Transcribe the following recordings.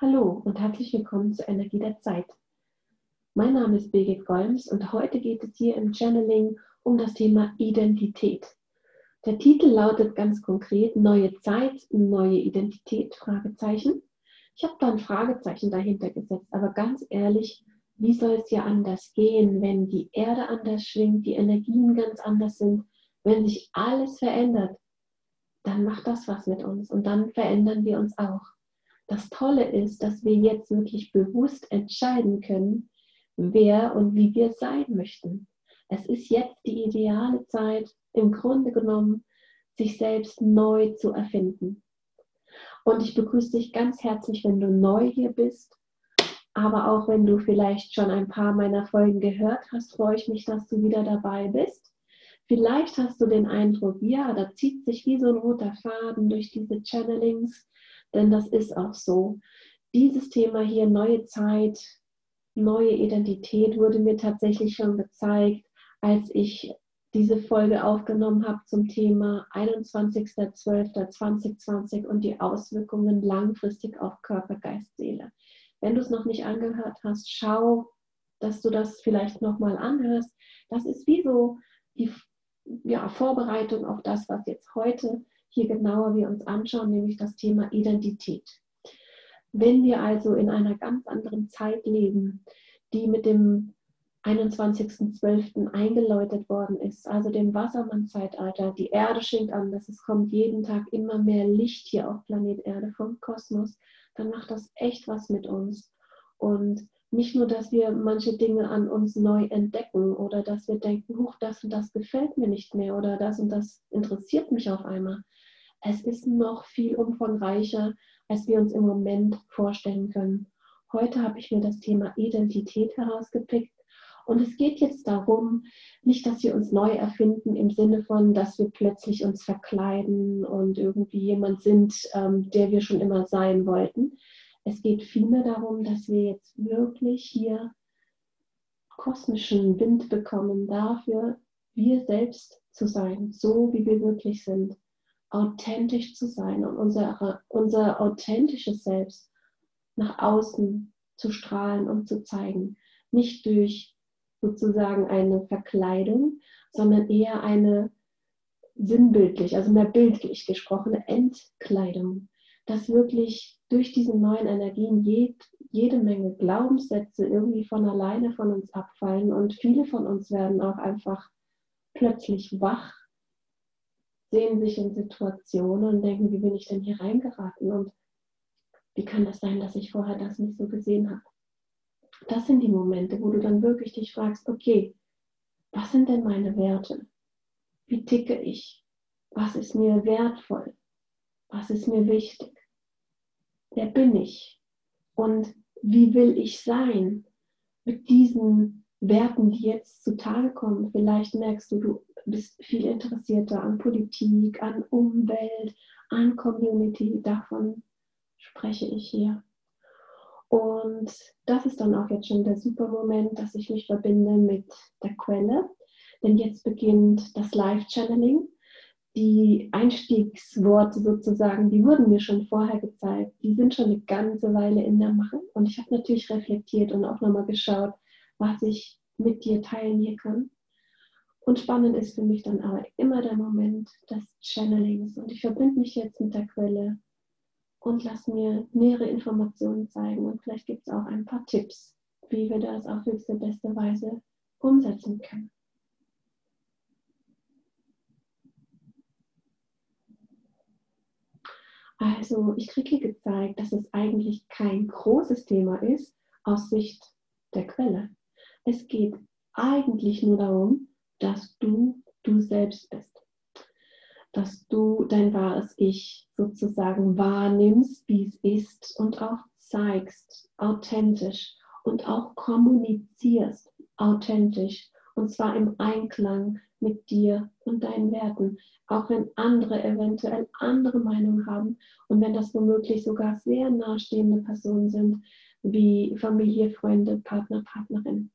Hallo und herzlich willkommen zur Energie der Zeit. Mein Name ist Birgit Golms und heute geht es hier im Channeling um das Thema Identität. Der Titel lautet ganz konkret Neue Zeit, neue Identität? Ich habe da ein Fragezeichen dahinter gesetzt, aber ganz ehrlich, wie soll es ja anders gehen, wenn die Erde anders schwingt, die Energien ganz anders sind, wenn sich alles verändert? Dann macht das was mit uns und dann verändern wir uns auch. Das Tolle ist, dass wir jetzt wirklich bewusst entscheiden können, wer und wie wir sein möchten. Es ist jetzt die ideale Zeit, im Grunde genommen, sich selbst neu zu erfinden. Und ich begrüße dich ganz herzlich, wenn du neu hier bist. Aber auch wenn du vielleicht schon ein paar meiner Folgen gehört hast, freue ich mich, dass du wieder dabei bist. Vielleicht hast du den Eindruck, ja, da zieht sich wie so ein roter Faden durch diese Channelings denn das ist auch so. Dieses Thema hier, neue Zeit, neue Identität, wurde mir tatsächlich schon gezeigt, als ich diese Folge aufgenommen habe zum Thema 21.12.2020 und die Auswirkungen langfristig auf Körper, Geist, Seele. Wenn du es noch nicht angehört hast, schau, dass du das vielleicht nochmal anhörst. Das ist wie so die ja, Vorbereitung auf das, was jetzt heute hier genauer wir uns anschauen, nämlich das Thema Identität. Wenn wir also in einer ganz anderen Zeit leben, die mit dem 21.12. eingeläutet worden ist, also dem Wassermann-Zeitalter, die Erde schenkt anders, es kommt jeden Tag immer mehr Licht hier auf Planet Erde vom Kosmos, dann macht das echt was mit uns. Und nicht nur, dass wir manche Dinge an uns neu entdecken oder dass wir denken, huch, das und das gefällt mir nicht mehr oder das und das interessiert mich auf einmal, es ist noch viel umfangreicher, als wir uns im Moment vorstellen können. Heute habe ich mir das Thema Identität herausgepickt und es geht jetzt darum, nicht, dass wir uns neu erfinden im Sinne von, dass wir plötzlich uns verkleiden und irgendwie jemand sind, ähm, der wir schon immer sein wollten. Es geht vielmehr darum, dass wir jetzt wirklich hier kosmischen Wind bekommen dafür, wir selbst zu sein, so wie wir wirklich sind authentisch zu sein und unsere, unser authentisches Selbst nach außen zu strahlen und zu zeigen. Nicht durch sozusagen eine Verkleidung, sondern eher eine sinnbildlich, also mehr bildlich gesprochene Entkleidung, dass wirklich durch diese neuen Energien jed, jede Menge Glaubenssätze irgendwie von alleine von uns abfallen und viele von uns werden auch einfach plötzlich wach sehen sich in Situationen und denken, wie bin ich denn hier reingeraten und wie kann das sein, dass ich vorher das nicht so gesehen habe. Das sind die Momente, wo du dann wirklich dich fragst, okay, was sind denn meine Werte? Wie ticke ich? Was ist mir wertvoll? Was ist mir wichtig? Wer bin ich? Und wie will ich sein mit diesen Werten, die jetzt zutage kommen? Vielleicht merkst du, du bist viel interessierter an Politik, an Umwelt, an Community. Davon spreche ich hier. Und das ist dann auch jetzt schon der super Moment, dass ich mich verbinde mit der Quelle. Denn jetzt beginnt das Live-Channeling. Die Einstiegsworte sozusagen, die wurden mir schon vorher gezeigt. Die sind schon eine ganze Weile in der Mache. Und ich habe natürlich reflektiert und auch nochmal geschaut, was ich mit dir teilen hier kann. Und spannend ist für mich dann aber immer der Moment des Channelings. Und ich verbinde mich jetzt mit der Quelle und lasse mir nähere Informationen zeigen. Und vielleicht gibt es auch ein paar Tipps, wie wir das auf höchste beste Weise umsetzen können. Also ich kriege hier gezeigt, dass es eigentlich kein großes Thema ist aus Sicht der Quelle. Es geht eigentlich nur darum, dass du du selbst bist. Dass du dein wahres Ich sozusagen wahrnimmst, wie es ist und auch zeigst, authentisch und auch kommunizierst, authentisch und zwar im Einklang mit dir und deinen Werten, auch wenn andere eventuell andere Meinungen haben und wenn das womöglich sogar sehr nahestehende Personen sind, wie Familie, Freunde, Partner, Partnerin.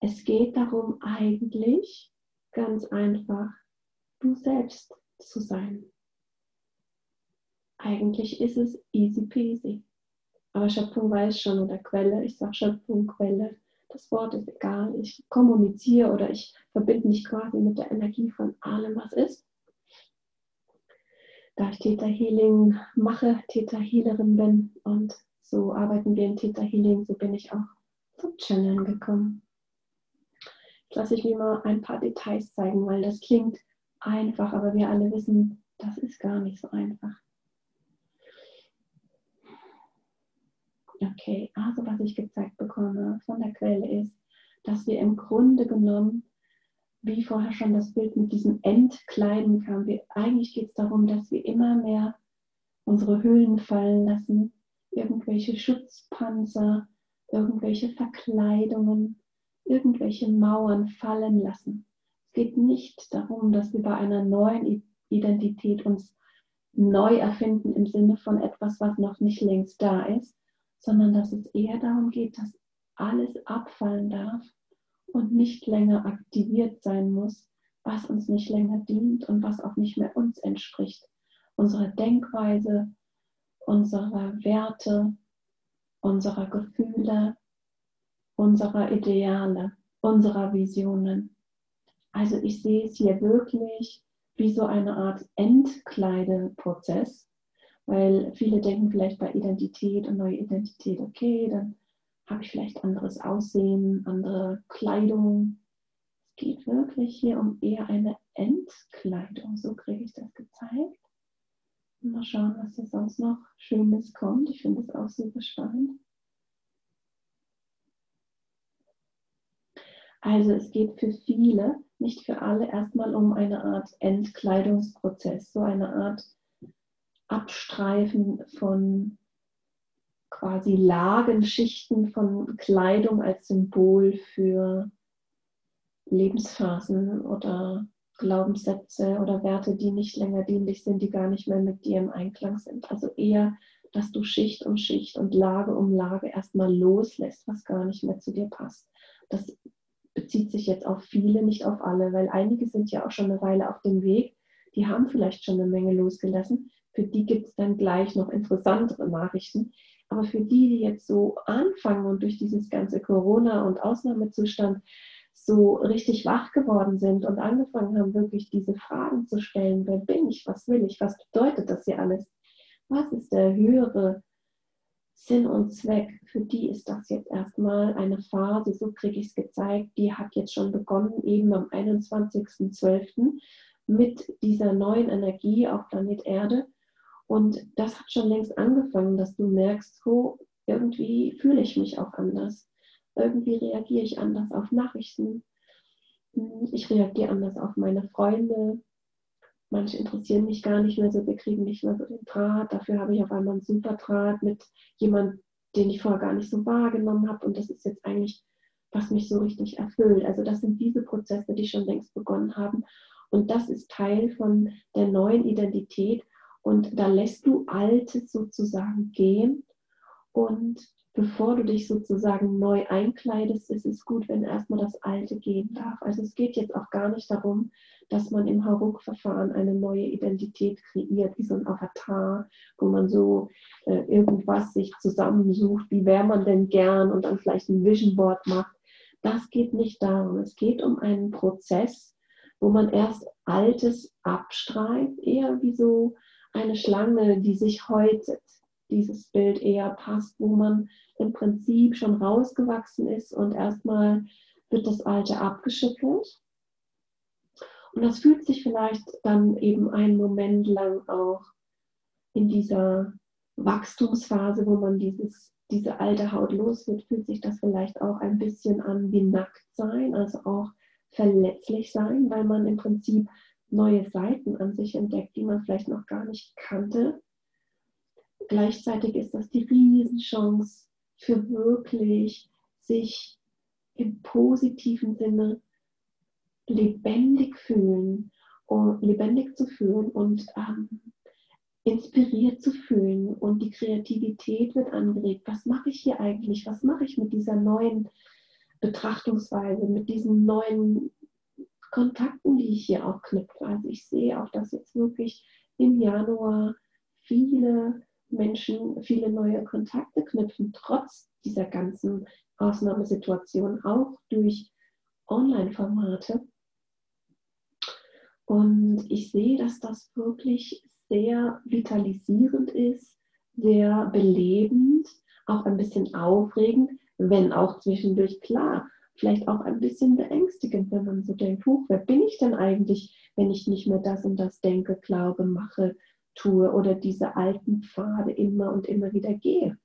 Es geht darum eigentlich ganz einfach, du selbst zu sein. Eigentlich ist es easy peasy. Aber Schöpfung weiß schon oder Quelle, ich sage Schöpfung, Quelle, das Wort ist egal. Ich kommuniziere oder ich verbinde mich quasi mit der Energie von allem, was ist. Da ich Theta Healing mache, Theta Healerin bin und so arbeiten wir in Theta Healing, so bin ich auch zum Channeln gekommen. Lasse ich mir mal ein paar Details zeigen, weil das klingt einfach, aber wir alle wissen, das ist gar nicht so einfach. Okay, also was ich gezeigt bekomme von der Quelle ist, dass wir im Grunde genommen, wie vorher schon das Bild mit diesem Entkleiden kam, wir, eigentlich geht es darum, dass wir immer mehr unsere Hüllen fallen lassen, irgendwelche Schutzpanzer, irgendwelche Verkleidungen, irgendwelche Mauern fallen lassen. Es geht nicht darum, dass wir bei einer neuen Identität uns neu erfinden im Sinne von etwas, was noch nicht längst da ist, sondern dass es eher darum geht, dass alles abfallen darf und nicht länger aktiviert sein muss, was uns nicht länger dient und was auch nicht mehr uns entspricht. Unserer Denkweise, unserer Werte, unserer Gefühle, unserer Ideale, unserer Visionen. Also ich sehe es hier wirklich wie so eine Art Entkleideprozess, weil viele denken vielleicht bei Identität und neue Identität, okay, dann habe ich vielleicht anderes Aussehen, andere Kleidung. Es geht wirklich hier um eher eine Entkleidung. So kriege ich das gezeigt. Mal schauen, was hier sonst noch Schönes kommt. Ich finde es auch super spannend. Also es geht für viele, nicht für alle, erstmal um eine Art Entkleidungsprozess, so eine Art Abstreifen von quasi Lagenschichten von Kleidung als Symbol für Lebensphasen oder Glaubenssätze oder Werte, die nicht länger dienlich sind, die gar nicht mehr mit dir im Einklang sind. Also eher, dass du Schicht um Schicht und Lage um Lage erstmal loslässt, was gar nicht mehr zu dir passt. Das bezieht sich jetzt auf viele, nicht auf alle, weil einige sind ja auch schon eine Weile auf dem Weg, die haben vielleicht schon eine Menge losgelassen. Für die gibt es dann gleich noch interessantere Nachrichten. Aber für die, die jetzt so anfangen und durch dieses ganze Corona- und Ausnahmezustand so richtig wach geworden sind und angefangen haben, wirklich diese Fragen zu stellen, wer bin ich, was will ich, was bedeutet das hier alles, was ist der höhere Sinn und Zweck, für die ist das jetzt erstmal eine Phase, so kriege ich es gezeigt, die hat jetzt schon begonnen, eben am 21.12. mit dieser neuen Energie auf Planet Erde. Und das hat schon längst angefangen, dass du merkst, so irgendwie fühle ich mich auch anders. Irgendwie reagiere ich anders auf Nachrichten. Ich reagiere anders auf meine Freunde. Manche interessieren mich gar nicht mehr so, wir kriegen nicht mehr so den Draht. Dafür habe ich auf einmal einen super Draht mit jemandem, den ich vorher gar nicht so wahrgenommen habe. Und das ist jetzt eigentlich, was mich so richtig erfüllt. Also das sind diese Prozesse, die schon längst begonnen haben. Und das ist Teil von der neuen Identität. Und da lässt du Altes sozusagen gehen und bevor du dich sozusagen neu einkleidest, ist es gut, wenn erstmal das Alte gehen darf. Also es geht jetzt auch gar nicht darum, dass man im Haruk-Verfahren eine neue Identität kreiert, wie so ein Avatar, wo man so äh, irgendwas sich zusammensucht, wie wäre man denn gern und dann vielleicht ein Vision Board macht. Das geht nicht darum. Es geht um einen Prozess, wo man erst Altes abstreift, eher wie so eine Schlange, die sich häutet dieses Bild eher passt, wo man im Prinzip schon rausgewachsen ist und erstmal wird das Alte abgeschüttelt. Und das fühlt sich vielleicht dann eben einen Moment lang auch in dieser Wachstumsphase, wo man dieses, diese alte Haut los wird, fühlt sich das vielleicht auch ein bisschen an wie nackt sein, also auch verletzlich sein, weil man im Prinzip neue Seiten an sich entdeckt, die man vielleicht noch gar nicht kannte gleichzeitig ist das die Riesenchance für wirklich sich im positiven Sinne lebendig fühlen lebendig zu fühlen und ähm, inspiriert zu fühlen und die Kreativität wird angeregt. Was mache ich hier eigentlich? Was mache ich mit dieser neuen Betrachtungsweise, mit diesen neuen Kontakten, die ich hier auch knüpfe? Also ich sehe auch, dass jetzt wirklich im Januar viele Menschen viele neue Kontakte knüpfen, trotz dieser ganzen Ausnahmesituation, auch durch Online-Formate. Und ich sehe, dass das wirklich sehr vitalisierend ist, sehr belebend, auch ein bisschen aufregend, wenn auch zwischendurch klar, vielleicht auch ein bisschen beängstigend, wenn man so denkt, huch, wer bin ich denn eigentlich, wenn ich nicht mehr das und das denke, glaube, mache, tue oder diese alten Pfade immer und immer wieder gehe.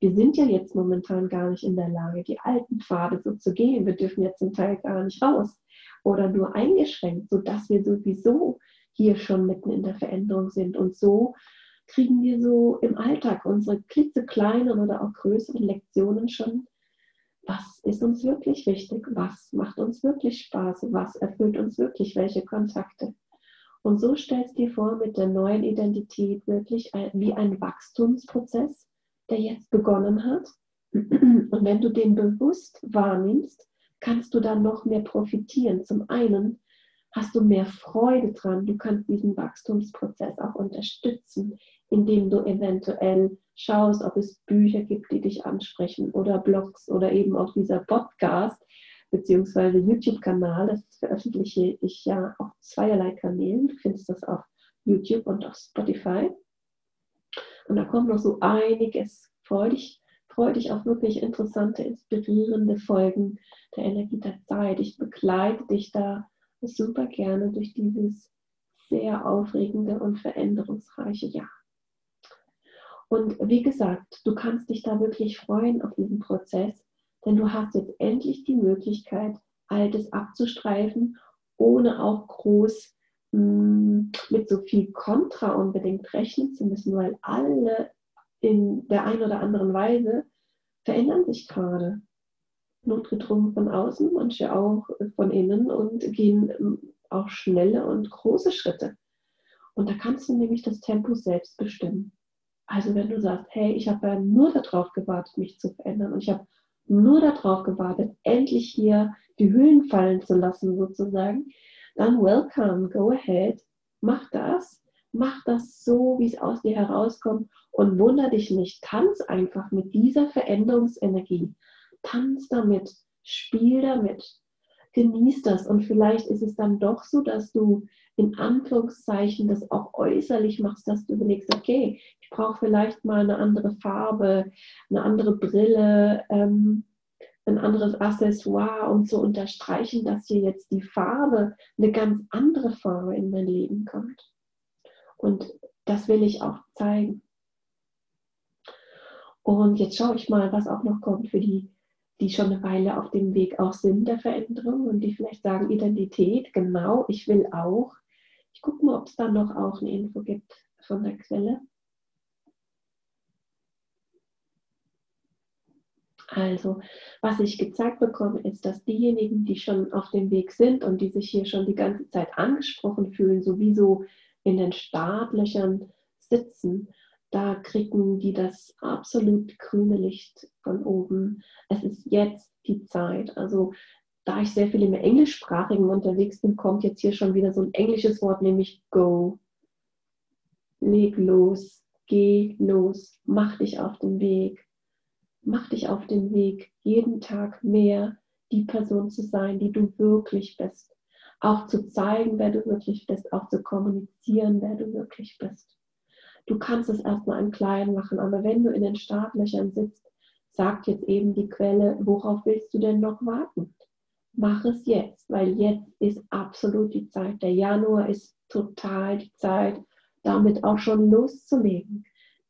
Wir sind ja jetzt momentan gar nicht in der Lage, die alten Pfade so zu gehen. Wir dürfen jetzt zum Teil gar nicht raus oder nur eingeschränkt, sodass wir sowieso hier schon mitten in der Veränderung sind. Und so kriegen wir so im Alltag unsere klitzekleinen oder auch größeren Lektionen schon. Was ist uns wirklich wichtig? Was macht uns wirklich Spaß? Was erfüllt uns wirklich? Welche Kontakte? Und so stellst du dir vor, mit der neuen Identität wirklich wie ein Wachstumsprozess, der jetzt begonnen hat. Und wenn du den bewusst wahrnimmst, kannst du dann noch mehr profitieren. Zum einen hast du mehr Freude dran, du kannst diesen Wachstumsprozess auch unterstützen, indem du eventuell schaust, ob es Bücher gibt, die dich ansprechen oder Blogs oder eben auch dieser Podcast beziehungsweise YouTube-Kanal. Das veröffentliche ich ja auf zweierlei Kanälen. Du findest das auf YouTube und auf Spotify. Und da kommt noch so einiges. Freu dich, freu dich auf wirklich interessante, inspirierende Folgen der Energie der Zeit. Ich begleite dich da super gerne durch dieses sehr aufregende und veränderungsreiche Jahr. Und wie gesagt, du kannst dich da wirklich freuen auf diesen Prozess, denn du hast jetzt endlich die Möglichkeit, Altes abzustreifen, ohne auch groß mh, mm, mit so viel Kontra unbedingt rechnen zu müssen, weil alle in der einen oder anderen Weise verändern sich gerade. Notgedrungen von außen, manche auch von innen und gehen mm, auch schnelle und große Schritte. Und da kannst du nämlich das Tempo selbst bestimmen. Also wenn du sagst, hey, ich habe ja nur darauf gewartet, mich zu verändern und ich habe nur darauf gewartet, endlich hier die Hüllen fallen zu lassen sozusagen, dann welcome, go ahead, mach das, mach das so, wie es aus dir herauskommt und wunder dich nicht, tanz einfach mit dieser Veränderungsenergie, tanz damit, spiel damit, genieß das. Und vielleicht ist es dann doch so, dass du in Anführungszeichen das auch äußerlich machst, dass du überlegst, okay, ich brauche vielleicht mal eine andere Farbe, eine andere Brille, ähm, ein anderes Accessoire, um zu unterstreichen, dass hier jetzt die Farbe, eine ganz andere Farbe in mein Leben kommt. Und das will ich auch zeigen. Und jetzt schaue ich mal, was auch noch kommt für die die schon eine Weile auf dem Weg auch sind der Veränderung und die vielleicht sagen, Identität, genau, ich will auch. Ich gucke mal, ob es da noch auch eine Info gibt von der Quelle. Also, was ich gezeigt bekomme, ist, dass diejenigen, die schon auf dem Weg sind und die sich hier schon die ganze Zeit angesprochen fühlen, sowieso in den Startlöchern sitzen, da kriegen die das absolut grüne Licht von oben. Es ist jetzt die Zeit. Also da ich sehr viel im Englischsprachigen unterwegs bin, kommt jetzt hier schon wieder so ein englisches Wort, nämlich go. Leg los, geh los, mach dich auf den Weg. Mach dich auf den Weg, jeden Tag mehr die Person zu sein, die du wirklich bist. Auch zu zeigen, wer du wirklich bist, auch zu kommunizieren, wer du wirklich bist. Du kannst es erstmal im Kleinen machen, aber wenn du in den Startlöchern sitzt, sagt jetzt eben die Quelle, worauf willst du denn noch warten? Mach es jetzt, weil jetzt ist absolut die Zeit. Der Januar ist total die Zeit, damit auch schon loszulegen.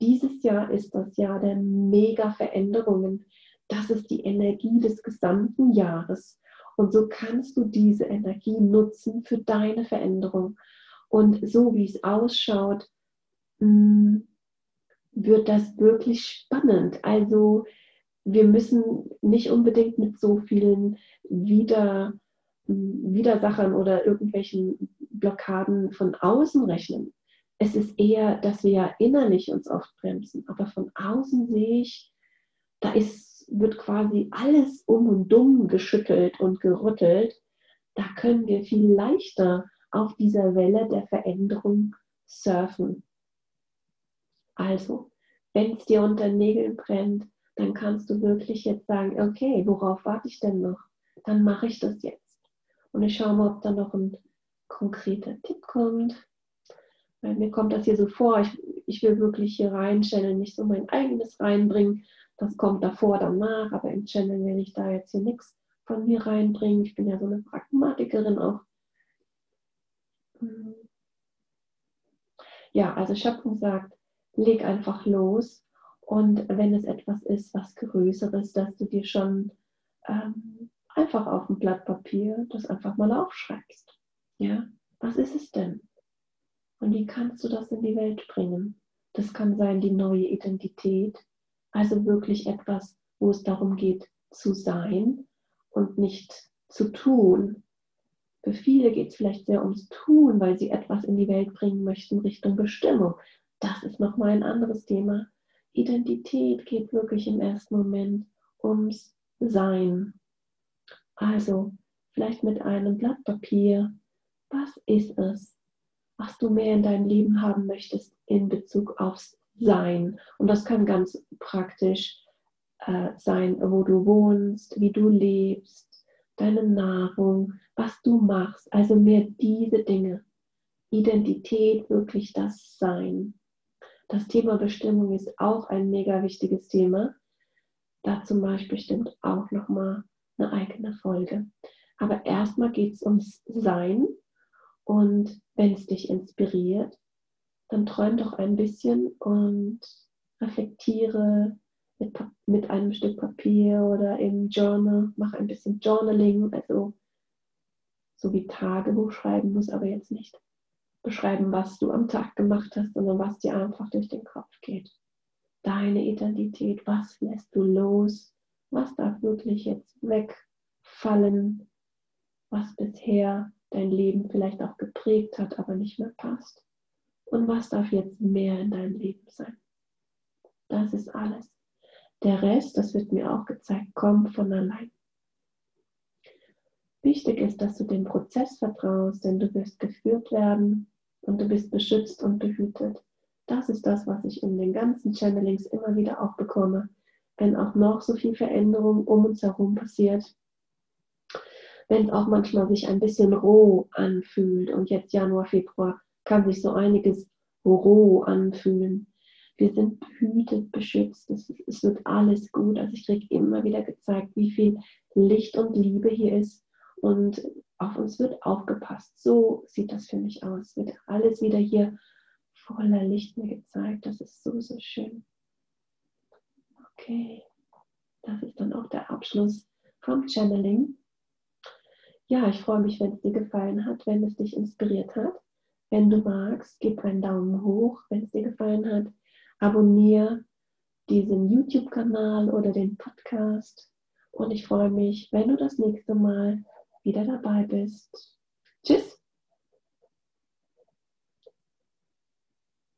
Dieses Jahr ist das Jahr der Mega-Veränderungen. Das ist die Energie des gesamten Jahres. Und so kannst du diese Energie nutzen für deine Veränderung. Und so wie es ausschaut, hm, wird das wirklich spannend. Also wir müssen nicht unbedingt mit so vielen Wider, Widersachern oder irgendwelchen Blockaden von außen rechnen. Es ist eher, dass wir ja innerlich uns oft bremsen, aber von außen sehe ich, da ist, wird quasi alles um und dumm geschüttelt und gerüttelt. Da können wir viel leichter auf dieser Welle der Veränderung surfen. Also, wenn es dir unter Nägeln brennt, dann kannst du wirklich jetzt sagen, okay, worauf warte ich denn noch? Dann mache ich das jetzt. Und ich schaue mal, ob da noch ein konkreter Tipp kommt. Weil mir kommt das hier so vor, ich, ich will wirklich hier rein channeln, nicht so mein eigenes reinbringen. Das kommt davor, danach, aber im Channel will ich da jetzt hier nichts von mir reinbringen. Ich bin ja so eine Pragmatikerin auch. Hm. Ja, also Schöpfung sagt, leg einfach los. Und wenn es etwas ist, was Größeres, dass du dir schon ähm, einfach auf ein Blatt Papier das einfach mal aufschreibst. Ja, was ist es denn? Und wie kannst du das in die Welt bringen? Das kann sein die neue Identität, also wirklich etwas, wo es darum geht zu sein und nicht zu tun. Für viele geht es vielleicht sehr ums Tun, weil sie etwas in die Welt bringen möchten Richtung Bestimmung. Das ist nochmal ein anderes Thema. Identität geht wirklich im ersten Moment ums Sein. Also vielleicht mit einem Blatt Papier. Was ist es, was du mehr in deinem Leben haben möchtest in Bezug aufs Sein? Und das kann ganz praktisch äh, sein, wo du wohnst, wie du lebst, deine Nahrung, was du machst. Also mehr diese Dinge. Identität, wirklich das Sein. Das Thema Bestimmung ist auch ein mega wichtiges Thema. Dazu mache ich bestimmt auch nochmal eine eigene Folge. Aber erstmal geht es ums Sein. Und wenn es dich inspiriert, dann träum doch ein bisschen und reflektiere mit, mit einem Stück Papier oder im Journal. Mach ein bisschen Journaling, also so wie Tagebuch schreiben, muss aber jetzt nicht beschreiben, was du am Tag gemacht hast, sondern was dir einfach durch den Kopf geht. Deine Identität, was lässt du los, was darf wirklich jetzt wegfallen, was bisher dein Leben vielleicht auch geprägt hat, aber nicht mehr passt. Und was darf jetzt mehr in deinem Leben sein? Das ist alles. Der Rest, das wird mir auch gezeigt, kommt von allein. Wichtig ist, dass du dem Prozess vertraust, denn du wirst geführt werden und du bist beschützt und behütet. Das ist das, was ich in den ganzen Channelings immer wieder auch bekomme. Wenn auch noch so viel Veränderung um uns herum passiert, wenn es auch manchmal sich ein bisschen roh anfühlt und jetzt Januar, Februar kann sich so einiges roh anfühlen. Wir sind behütet, beschützt, es, es wird alles gut. Also ich kriege immer wieder gezeigt, wie viel Licht und Liebe hier ist und auf uns wird aufgepasst. So sieht das für mich aus. Wird alles wieder hier voller Licht mir gezeigt. Das ist so, so schön. Okay, das ist dann auch der Abschluss vom Channeling. Ja, ich freue mich, wenn es dir gefallen hat, wenn es dich inspiriert hat. Wenn du magst, gib einen Daumen hoch, wenn es dir gefallen hat. Abonniere diesen YouTube-Kanal oder den Podcast. Und ich freue mich, wenn du das nächste Mal wieder dabei bist. Tschüss!